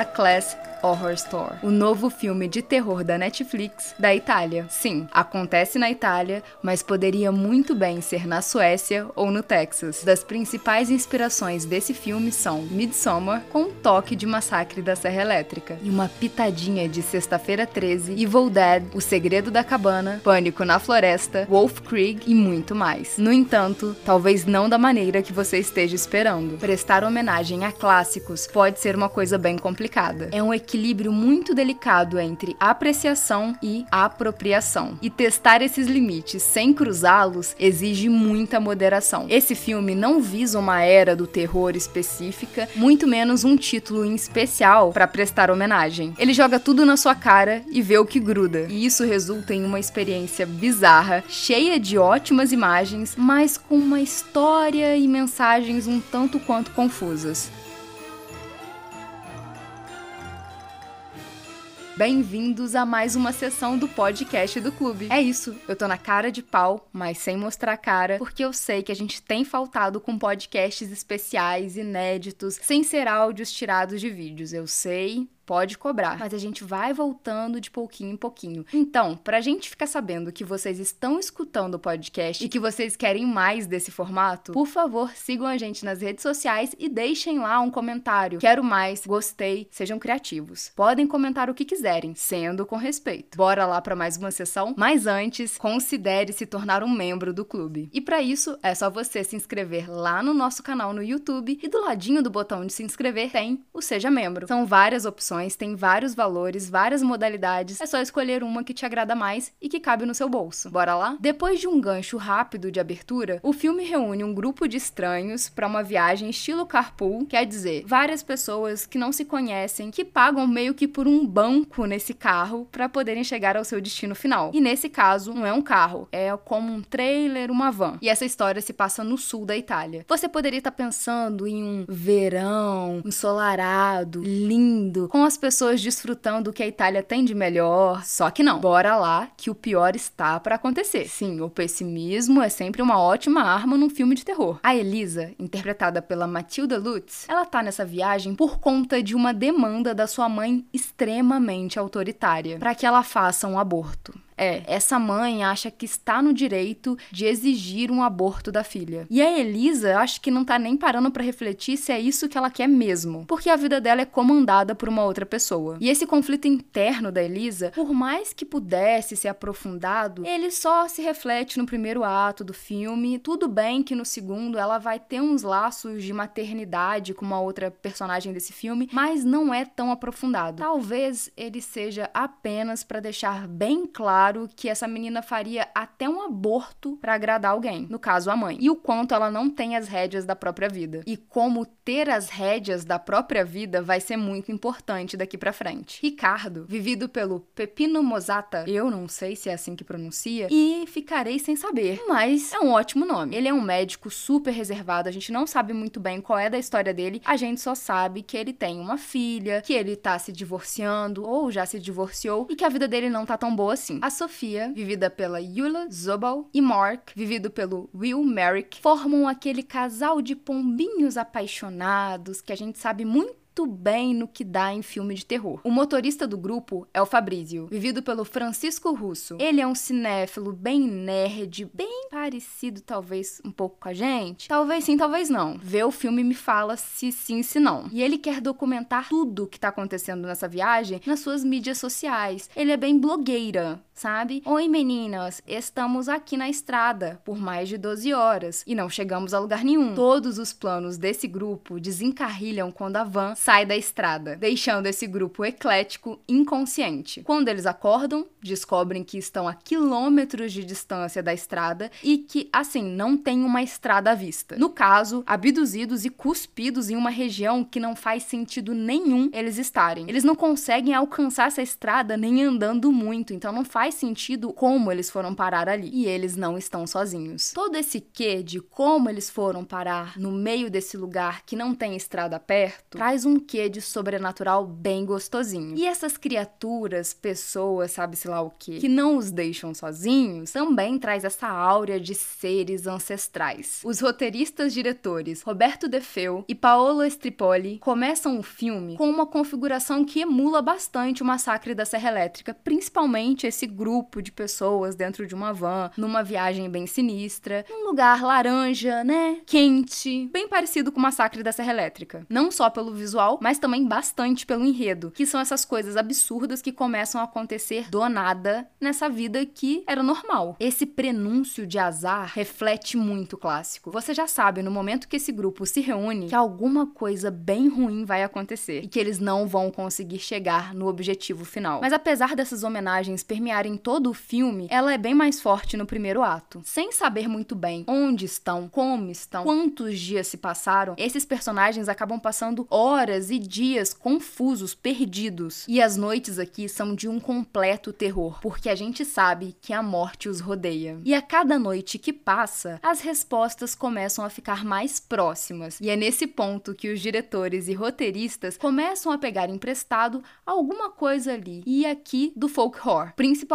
A Class Horror Store, o novo filme de terror da Netflix da Itália. Sim, acontece na Itália, mas poderia muito bem ser na Suécia ou no Texas. Das principais inspirações desse filme são Midsommar, com um toque de Massacre da Serra Elétrica, e uma pitadinha de Sexta-feira 13, Evil Dead, O Segredo da Cabana, Pânico na Floresta, Wolf Creek e muito mais. No entanto, talvez não da maneira que você esteja esperando. Prestar homenagem a clássicos pode ser uma coisa bem complicada. É um equilíbrio muito delicado entre apreciação e apropriação. E testar esses limites sem cruzá-los exige muita moderação. Esse filme não visa uma era do terror específica, muito menos um título em especial para prestar homenagem. Ele joga tudo na sua cara e vê o que gruda. E isso resulta em uma experiência bizarra, cheia de ótimas imagens, mas com uma história e mensagens um tanto quanto confusas. Bem-vindos a mais uma sessão do podcast do clube. É isso, eu tô na cara de pau, mas sem mostrar cara, porque eu sei que a gente tem faltado com podcasts especiais, inéditos, sem ser áudios tirados de vídeos. Eu sei, pode cobrar, mas a gente vai voltando de pouquinho em pouquinho. Então, pra gente ficar sabendo que vocês estão escutando o podcast e que vocês querem mais desse formato, por favor, sigam a gente nas redes sociais e deixem lá um comentário. Quero mais, gostei, sejam criativos. Podem comentar o que quiserem, sendo com respeito. Bora lá para mais uma sessão? Mas antes, considere se tornar um membro do clube. E para isso, é só você se inscrever lá no nosso canal no YouTube e do ladinho do botão de se inscrever tem o Seja Membro. São várias opções tem vários valores, várias modalidades. É só escolher uma que te agrada mais e que cabe no seu bolso. Bora lá? Depois de um gancho rápido de abertura, o filme reúne um grupo de estranhos para uma viagem estilo carpool, quer dizer, várias pessoas que não se conhecem, que pagam meio que por um banco nesse carro para poderem chegar ao seu destino final. E nesse caso, não é um carro, é como um trailer, uma van. E essa história se passa no sul da Itália. Você poderia estar pensando em um verão ensolarado, lindo, com as pessoas desfrutando o que a Itália tem de melhor. Só que não. Bora lá, que o pior está para acontecer. Sim, o pessimismo é sempre uma ótima arma num filme de terror. A Elisa, interpretada pela Matilda Lutz, ela tá nessa viagem por conta de uma demanda da sua mãe extremamente autoritária para que ela faça um aborto. É, essa mãe acha que está no direito de exigir um aborto da filha. E a Elisa acho que não tá nem parando para refletir se é isso que ela quer mesmo, porque a vida dela é comandada por uma outra pessoa. E esse conflito interno da Elisa, por mais que pudesse ser aprofundado, ele só se reflete no primeiro ato do filme. Tudo bem que no segundo ela vai ter uns laços de maternidade com uma outra personagem desse filme, mas não é tão aprofundado. Talvez ele seja apenas para deixar bem claro claro que essa menina faria até um aborto para agradar alguém, no caso a mãe. E o quanto ela não tem as rédeas da própria vida. E como ter as rédeas da própria vida vai ser muito importante daqui para frente. Ricardo, vivido pelo Pepino Mosata, eu não sei se é assim que pronuncia, e ficarei sem saber, mas é um ótimo nome. Ele é um médico super reservado, a gente não sabe muito bem qual é da história dele, a gente só sabe que ele tem uma filha, que ele tá se divorciando ou já se divorciou e que a vida dele não tá tão boa assim. A Sofia, vivida pela Yula Zobel, e Mark, vivido pelo Will Merrick, formam aquele casal de pombinhos apaixonados que a gente sabe muito bem no que dá em filme de terror. O motorista do grupo é o Fabrício, vivido pelo Francisco Russo. Ele é um cinéfilo bem nerd, bem parecido talvez um pouco com a gente. Talvez sim, talvez não. Vê o filme e me fala se sim, se não. E ele quer documentar tudo o que tá acontecendo nessa viagem nas suas mídias sociais. Ele é bem blogueira, sabe? Oi meninas, estamos aqui na estrada por mais de 12 horas e não chegamos a lugar nenhum. Todos os planos desse grupo desencarrilham quando a van sai da estrada, deixando esse grupo eclético inconsciente. Quando eles acordam, descobrem que estão a quilômetros de distância da estrada e que, assim, não tem uma estrada à vista. No caso, abduzidos e cuspidos em uma região que não faz sentido nenhum eles estarem. Eles não conseguem alcançar essa estrada nem andando muito, então não faz faz sentido como eles foram parar ali. E eles não estão sozinhos. Todo esse quê de como eles foram parar no meio desse lugar que não tem estrada perto traz um quê de sobrenatural bem gostosinho. E essas criaturas, pessoas, sabe-se lá o quê, que não os deixam sozinhos, também traz essa áurea de seres ancestrais. Os roteiristas diretores Roberto Defeu e Paolo Stripoli começam o filme com uma configuração que emula bastante o massacre da Serra Elétrica, principalmente esse grupo de pessoas dentro de uma van, numa viagem bem sinistra, num lugar laranja, né? Quente, bem parecido com o massacre da Serra Elétrica. Não só pelo visual, mas também bastante pelo enredo, que são essas coisas absurdas que começam a acontecer do nada nessa vida que era normal. Esse prenúncio de azar reflete muito o clássico. Você já sabe, no momento que esse grupo se reúne, que alguma coisa bem ruim vai acontecer e que eles não vão conseguir chegar no objetivo final. Mas apesar dessas homenagens permearem todo o filme, ela é bem mais forte no primeiro ato. Sem saber muito bem onde estão, como estão, quantos dias se passaram, esses personagens acabam passando horas e dias confusos, perdidos. E as noites aqui são de um completo terror, porque a gente sabe que a morte os rodeia. E a cada noite que passa, as respostas começam a ficar mais próximas. E é nesse ponto que os diretores e roteiristas começam a pegar emprestado alguma coisa ali e aqui do folk horror, principalmente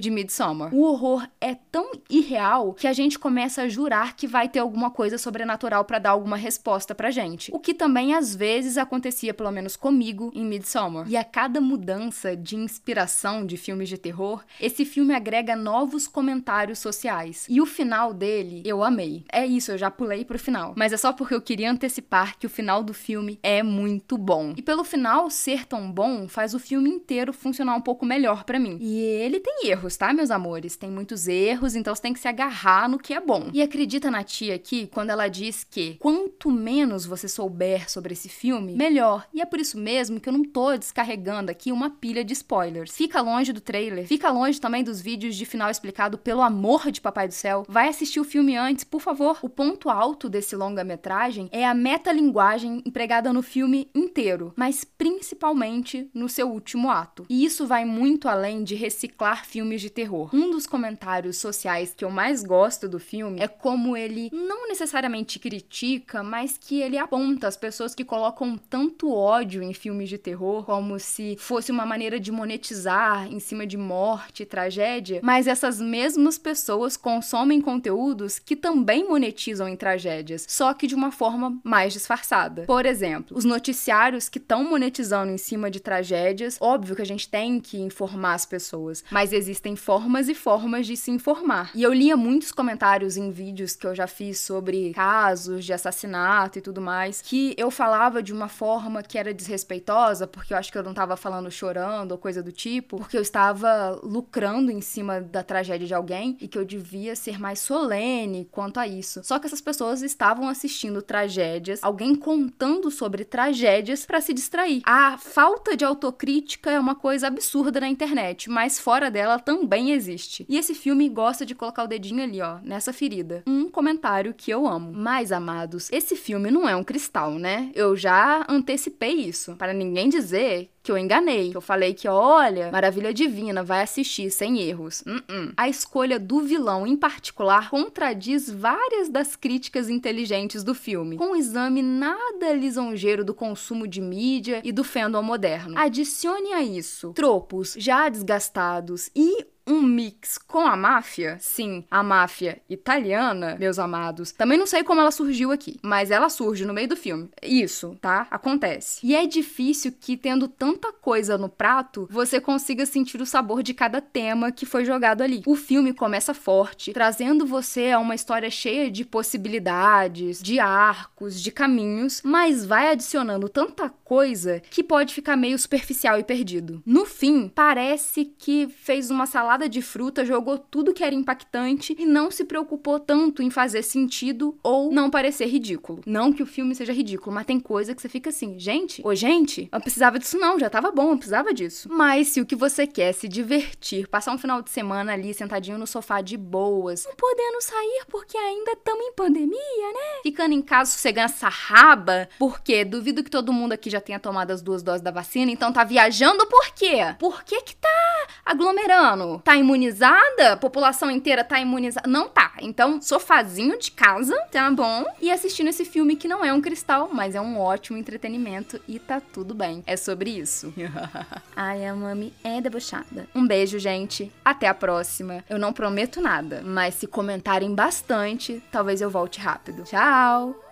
de Midsommar. O horror é tão irreal que a gente começa a jurar que vai ter alguma coisa sobrenatural para dar alguma resposta pra gente. O que também às vezes acontecia, pelo menos comigo, em Midsommar. E a cada mudança de inspiração de filmes de terror, esse filme agrega novos comentários sociais. E o final dele, eu amei. É isso, eu já pulei pro final. Mas é só porque eu queria antecipar que o final do filme é muito bom. E pelo final ser tão bom, faz o filme inteiro funcionar um pouco melhor para mim. E ele tem erros, tá, meus amores? Tem muitos erros, então você tem que se agarrar no que é bom. E acredita na tia aqui quando ela diz que quanto menos você souber sobre esse filme, melhor. E é por isso mesmo que eu não tô descarregando aqui uma pilha de spoilers. Fica longe do trailer, fica longe também dos vídeos de final explicado pelo amor de Papai do Céu. Vai assistir o filme antes, por favor. O ponto alto desse longa-metragem é a metalinguagem empregada no filme inteiro, mas principalmente no seu último ato. E isso vai muito além de reciclar filmes de terror. Um dos comentários sociais que eu mais gosto do filme é como ele não necessariamente critica, mas que ele aponta as pessoas que colocam tanto ódio em filmes de terror como se fosse uma maneira de monetizar em cima de morte e tragédia, mas essas mesmas pessoas consomem conteúdos que também monetizam em tragédias, só que de uma forma mais disfarçada. Por exemplo, os noticiários que estão monetizando em cima de tragédias, óbvio que a gente tem que informar as pessoas, mas existem formas e formas de se informar. E eu lia muitos comentários em vídeos que eu já fiz sobre casos de assassinato e tudo mais, que eu falava de uma forma que era desrespeitosa, porque eu acho que eu não tava falando chorando ou coisa do tipo, porque eu estava lucrando em cima da tragédia de alguém e que eu devia ser mais solene quanto a isso. Só que essas pessoas estavam assistindo tragédias, alguém contando sobre tragédias para se distrair. A falta de autocrítica é uma coisa absurda na internet, mas fora dela também existe. E esse filme gosta de colocar o dedinho ali, ó, nessa ferida. Um comentário que eu amo. Mas, amados, esse filme não é um cristal, né? Eu já antecipei isso, para ninguém dizer que eu enganei, que eu falei que, olha, Maravilha Divina, vai assistir sem erros. Uh -uh. A escolha do vilão em particular contradiz várias das críticas inteligentes do filme, com um exame nada lisonjeiro do consumo de mídia e do fandom moderno. Adicione a isso tropos já desgastados e um mix com a máfia, sim, a máfia italiana, meus amados. Também não sei como ela surgiu aqui, mas ela surge no meio do filme. Isso, tá? Acontece. E é difícil que, tendo tanta coisa no prato, você consiga sentir o sabor de cada tema que foi jogado ali. O filme começa forte, trazendo você a uma história cheia de possibilidades, de arcos, de caminhos, mas vai adicionando tanta coisa que pode ficar meio superficial e perdido. No fim, parece que fez uma salada salada de fruta, jogou tudo que era impactante e não se preocupou tanto em fazer sentido ou não parecer ridículo. Não que o filme seja ridículo, mas tem coisa que você fica assim, gente, ô gente, eu precisava disso não, já tava bom, eu precisava disso. Mas se o que você quer é se divertir, passar um final de semana ali sentadinho no sofá de boas, não podendo sair porque ainda estamos em pandemia, né? Ficando em casa sossegando essa raba, porque duvido que todo mundo aqui já tenha tomado as duas doses da vacina, então tá viajando por quê? Por que que aglomerando. Tá imunizada? A população inteira tá imunizada? Não tá. Então, sofazinho de casa, tá bom? E assistindo esse filme que não é um cristal, mas é um ótimo entretenimento e tá tudo bem. É sobre isso. Ai, a mami é debochada. Um beijo, gente. Até a próxima. Eu não prometo nada, mas se comentarem bastante, talvez eu volte rápido. Tchau!